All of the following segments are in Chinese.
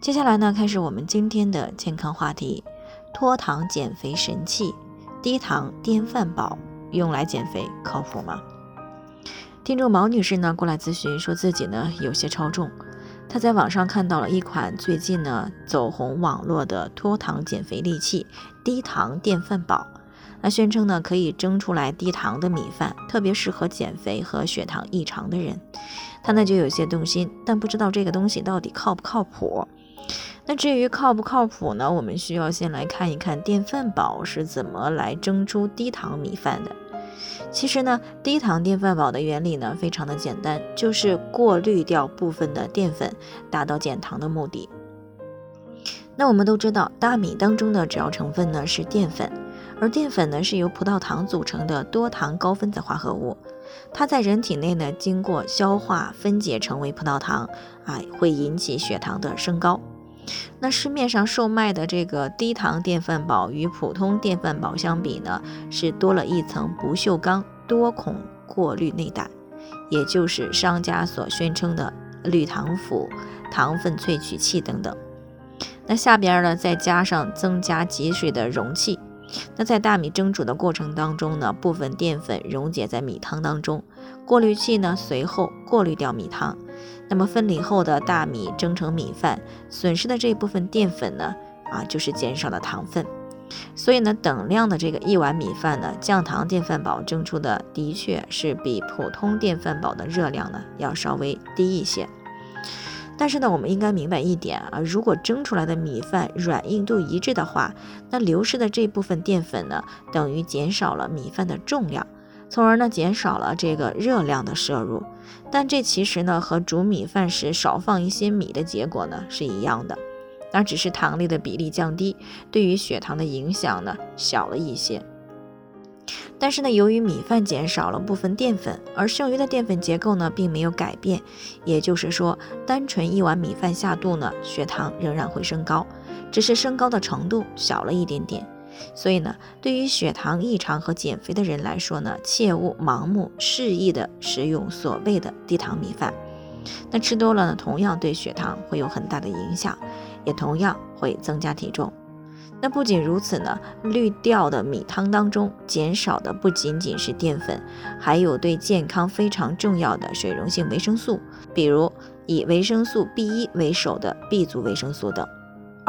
接下来呢，开始我们今天的健康话题：脱糖减肥神器——低糖电饭煲，用来减肥靠谱吗？听众毛女士呢过来咨询，说自己呢有些超重，她在网上看到了一款最近呢走红网络的脱糖减肥利器——低糖电饭煲。那宣称呢可以蒸出来低糖的米饭，特别适合减肥和血糖异常的人。她呢就有些动心，但不知道这个东西到底靠不靠谱。那至于靠不靠谱呢？我们需要先来看一看电饭煲是怎么来蒸出低糖米饭的。其实呢，低糖电饭煲的原理呢非常的简单，就是过滤掉部分的淀粉，达到减糖的目的。那我们都知道，大米当中的主要成分呢是淀粉，而淀粉呢是由葡萄糖组成的多糖高分子化合物，它在人体内呢经过消化分解成为葡萄糖，啊，会引起血糖的升高。那市面上售卖的这个低糖电饭煲与普通电饭煲相比呢，是多了一层不锈钢多孔过滤内胆，也就是商家所宣称的绿糖釜、糖分萃取器等等。那下边呢，再加上增加集水的容器。那在大米蒸煮的过程当中呢，部分淀粉溶解在米汤当中，过滤器呢随后过滤掉米汤。那么分离后的大米蒸成米饭，损失的这一部分淀粉呢，啊，就是减少的糖分。所以呢，等量的这个一碗米饭呢，降糖电饭煲蒸出的的确是比普通电饭煲的热量呢要稍微低一些。但是呢，我们应该明白一点啊，如果蒸出来的米饭软硬度一致的话，那流失的这部分淀粉呢，等于减少了米饭的重量。从而呢减少了这个热量的摄入，但这其实呢和煮米饭时少放一些米的结果呢是一样的，那只是糖类的比例降低，对于血糖的影响呢小了一些。但是呢由于米饭减少了部分淀粉，而剩余的淀粉结构呢并没有改变，也就是说单纯一碗米饭下肚呢血糖仍然会升高，只是升高的程度小了一点点。所以呢，对于血糖异常和减肥的人来说呢，切勿盲目肆意的食用所谓的低糖米饭。那吃多了呢，同样对血糖会有很大的影响，也同样会增加体重。那不仅如此呢，滤掉的米汤当中减少的不仅仅是淀粉，还有对健康非常重要的水溶性维生素，比如以维生素 B1 为首的 B 族维生素等。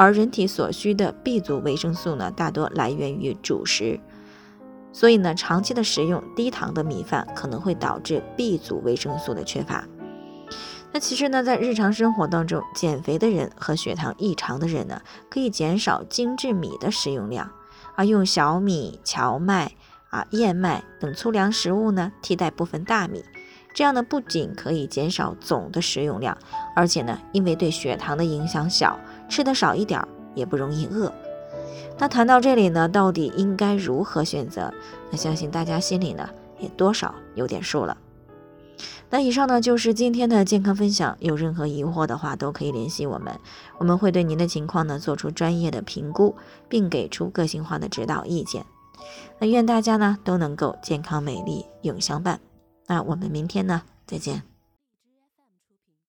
而人体所需的 B 族维生素呢，大多来源于主食，所以呢，长期的食用低糖的米饭可能会导致 B 族维生素的缺乏。那其实呢，在日常生活当中，减肥的人和血糖异常的人呢，可以减少精制米的食用量，而用小米、荞麦、啊燕麦等粗粮食物呢，替代部分大米。这样呢，不仅可以减少总的食用量，而且呢，因为对血糖的影响小。吃的少一点儿也不容易饿。那谈到这里呢，到底应该如何选择？那相信大家心里呢也多少有点数了。那以上呢就是今天的健康分享。有任何疑惑的话，都可以联系我们，我们会对您的情况呢做出专业的评估，并给出个性化的指导意见。那愿大家呢都能够健康美丽永相伴。那我们明天呢再见。